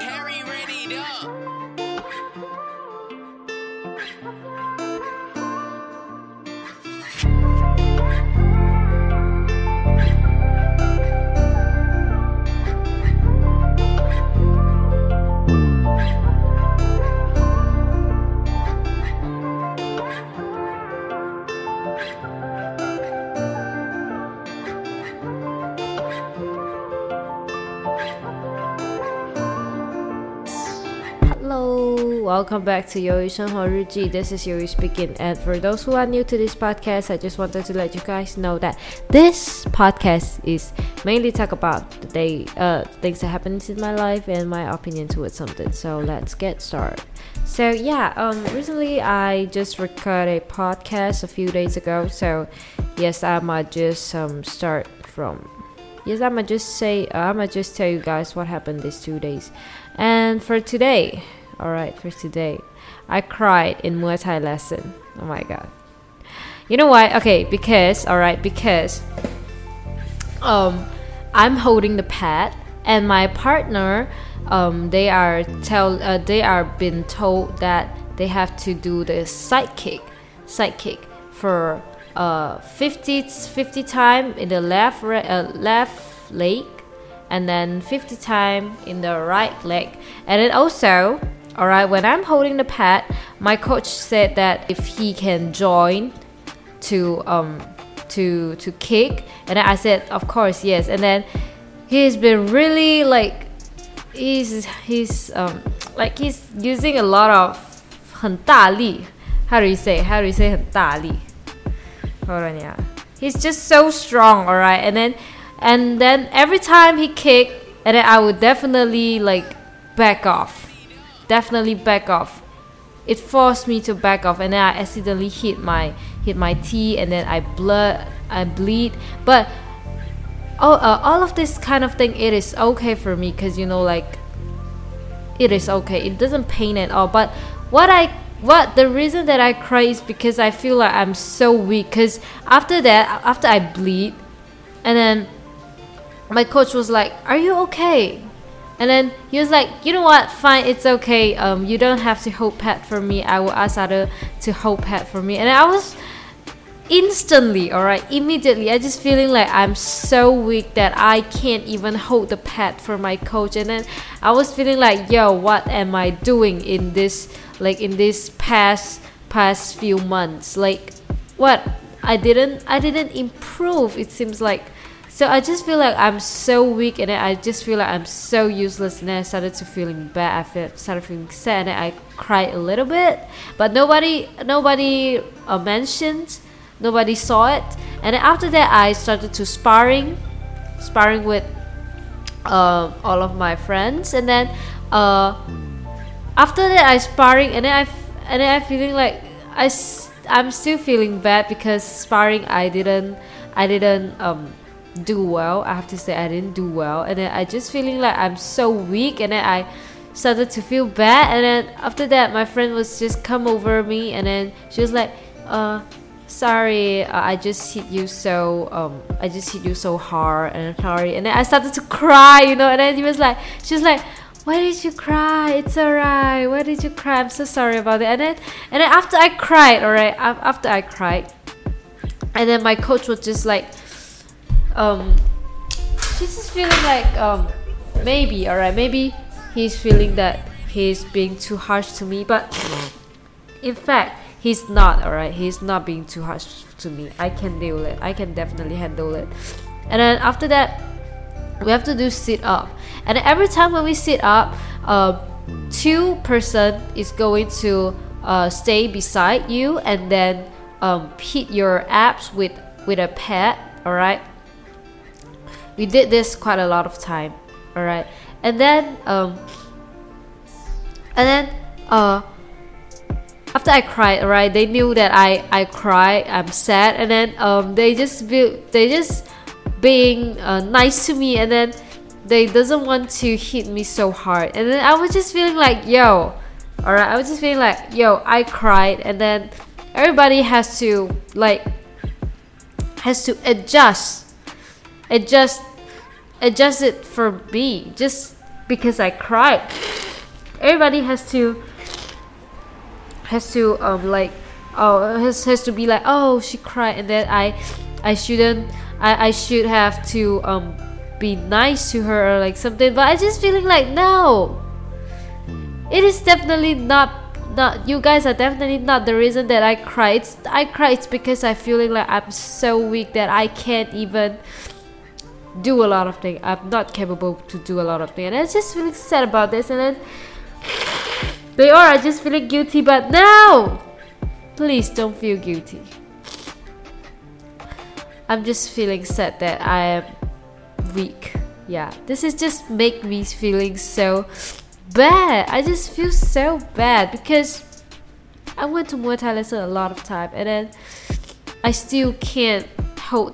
Harry ready up. welcome back to Yoi Shenhua Ruji. This is Yoi speaking. And for those who are new to this podcast, I just wanted to let you guys know that this podcast is mainly talk about the day, uh, things that happens in my life and my opinion towards something. So let's get started. So yeah, um, recently I just recorded a podcast a few days ago. So yes, I might just um, start from yes I might just say uh, I might just tell you guys what happened these two days and for today all right, for today, I cried in Muay Thai lesson. Oh my god. You know why? Okay, because all right, because um, I'm holding the pad, and my partner, um, they are tell uh, they are been told that they have to do the side kick, side kick for uh 50 50 time in the left uh, left leg and then 50 time in the right leg and then also all right when i'm holding the pad my coach said that if he can join to um to to kick and then i said of course yes and then he's been really like he's he's um like he's using a lot of 很大力 how do you say how do you say 很大力 hold on yeah he's just so strong all right and then and then every time he kick and then i would definitely like back off definitely back off. It forced me to back off and then i accidentally hit my hit my teeth and then i blood i bleed. But all, uh, all of this kind of thing it is okay for me because you know like it is okay. It doesn't pain at all. But what i what the reason that i cry is because i feel like i'm so weak because after that after i bleed and then my coach was like are you okay and then he was like you know what? Fine it's okay. Um you don't have to hold pad for me. I will ask other to hold pad for me. And i was instantly all right immediately i just feeling like i'm so weak that i can't even hold the pad for my coach. And then i was feeling like yo what am i doing in this like in this past past few months? Like what? I didn't i didn't improve it seems like so i just feel like i'm so weak and i just feel like i'm so useless and i started to feeling bad. I feel, started feeling sad and i cried a little bit. But nobody nobody uh, mentioned nobody saw it. And then after that i started to sparring sparring with uh, all of my friends. And then uh, after that i sparring and then i and then i feeling like i i'm still feeling bad because sparring i didn't i didn't um do well i have to say i didn't do well. And then i just feeling like i'm so weak and then i started to feel bad. And then after that my friend was just come over me and then she was like uh sorry uh, i just hit you so um i just hit you so hard and I'm sorry. And then i started to cry you know and then he was like she was like why did you cry? It's alright. Why did you cry? I'm so sorry about it. And then and then after i cried alright after i cried and then my coach was just like um she's just feeling like um maybe alright maybe he's feeling that he's being too harsh to me but in fact he's not alright he's not being too harsh to me. I can deal with it. I can definitely handle it. And then after that we have to do sit up. And every time when we sit up uh, two person is going to uh, stay beside you and then um, hit your abs with with a pad all right we did this quite a lot of time all right and then um, and then uh, after I cried, right, they knew that I I cry, I'm sad, and then um they just be they just being uh, nice to me, and then they doesn't want to hit me so hard, and then I was just feeling like yo, alright, I was just feeling like yo, I cried, and then everybody has to like has to adjust, adjust adjust it for me just because I cried. Everybody has to has to um like oh has has to be like oh she cried and then I I shouldn't I I should have to um be nice to her or like something but I just feeling like no it is definitely not not you guys are definitely not the reason that I cry. It's I cry it's because I feeling like I'm so weak that I can't even do a lot of things. I'm not capable to do a lot of things. And I just feeling sad about this and then they are I just feeling guilty but no please don't feel guilty. I'm just feeling sad that I am weak. Yeah. This is just make me feeling so bad. I just feel so bad because I went to Muay Thai lesson a lot of time and then I still can't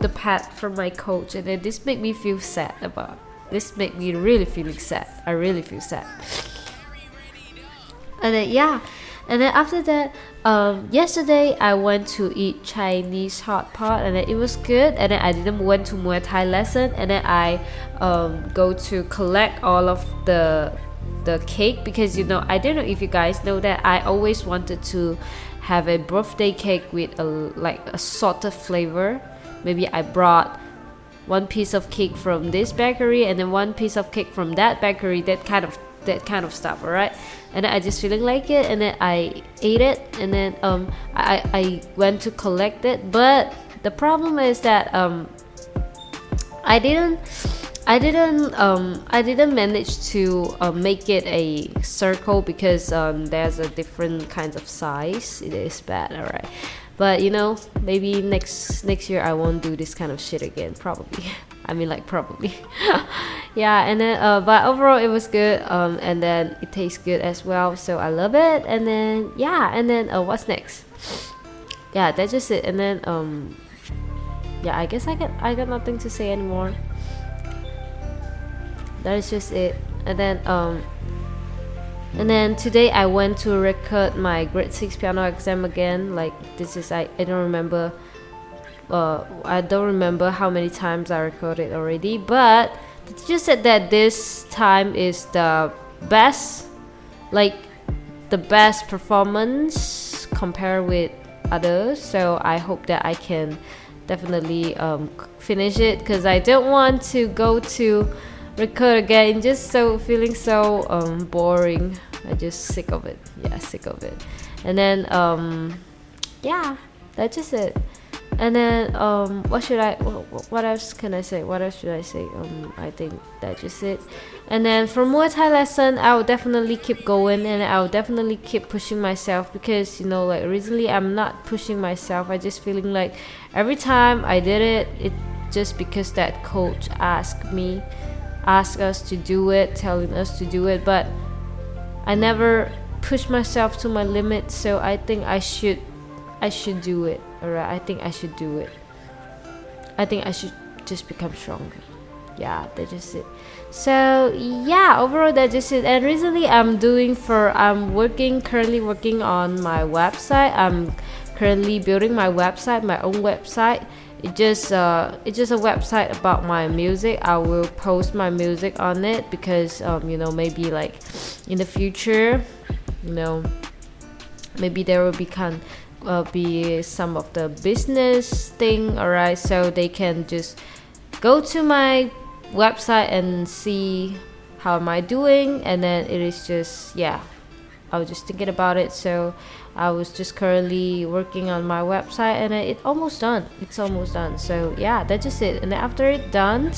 the pad from my coach and then this make me feel sad about this make me really feeling sad. I really feel sad. And then yeah, and then after that, um, yesterday I went to eat Chinese hot pot and then it was good. And then I didn't went to Muay Thai lesson and then I um, go to collect all of the the cake because you know I don't know if you guys know that I always wanted to have a birthday cake with a like a salted flavor. Maybe I brought one piece of cake from this bakery and then one piece of cake from that bakery. That kind of that kind of stuff. All right, and I just feeling like it, and then I ate it, and then um I I went to collect it, but the problem is that um I didn't I didn't um, I didn't manage to uh, make it a circle because um, there's a different kinds of size. It is bad, alright. But you know, maybe next next year I won't do this kind of shit again. Probably. I mean, like probably. yeah, and then uh, but overall it was good. Um, and then it tastes good as well. So I love it. And then yeah, and then uh, what's next? Yeah, that's just it. And then um, yeah, I guess I got I got nothing to say anymore that is just it and then um and then today I went to record my grade 6 piano exam again like this is I, I don't remember uh, I don't remember how many times I recorded already but the teacher said that this time is the best like the best performance compared with others. So I hope that I can definitely um, finish it because I don't want to go to record again just so feeling so um, boring. I just sick of it. Yeah sick of it. And then um, yeah that's just it. And then um, what should i what else can i say? What else should i say? Um, i think that's just it. And then for muay thai lesson i will definitely keep going and i will definitely keep pushing myself because you know like recently i'm not pushing myself. I just feeling like every time i did it it just because that coach asked me ask us to do it, telling us to do it, but I never push myself to my limit, so I think I should I should do it. Alright, I think I should do it. I think I should just become stronger. Yeah, that's just it. So yeah, overall that's just it. And recently I'm doing for I'm working currently working on my website. I'm currently building my website, my own website it just uh, it's just a website about my music. I will post my music on it because um, you know maybe like in the future you know maybe there will be can uh, be some of the business thing alright? So they can just go to my website and see how am i doing and then it is just yeah i was just thinking about it so I was just currently working on my website and it's almost done. It's almost done. So yeah, that's just it. And after it done,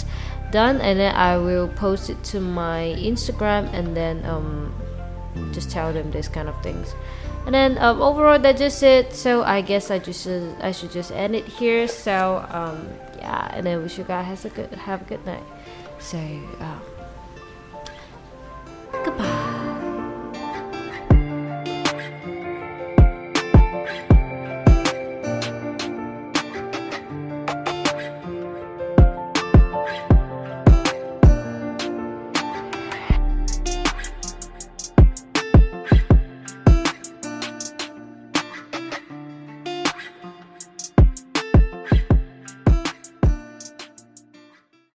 done, and then I will post it to my Instagram and then um, just tell them this kind of things. And then um, overall, that's just it. So I guess I just uh, I should just end it here. So um, yeah, and then wish you guys have a good have a good night. So. Um,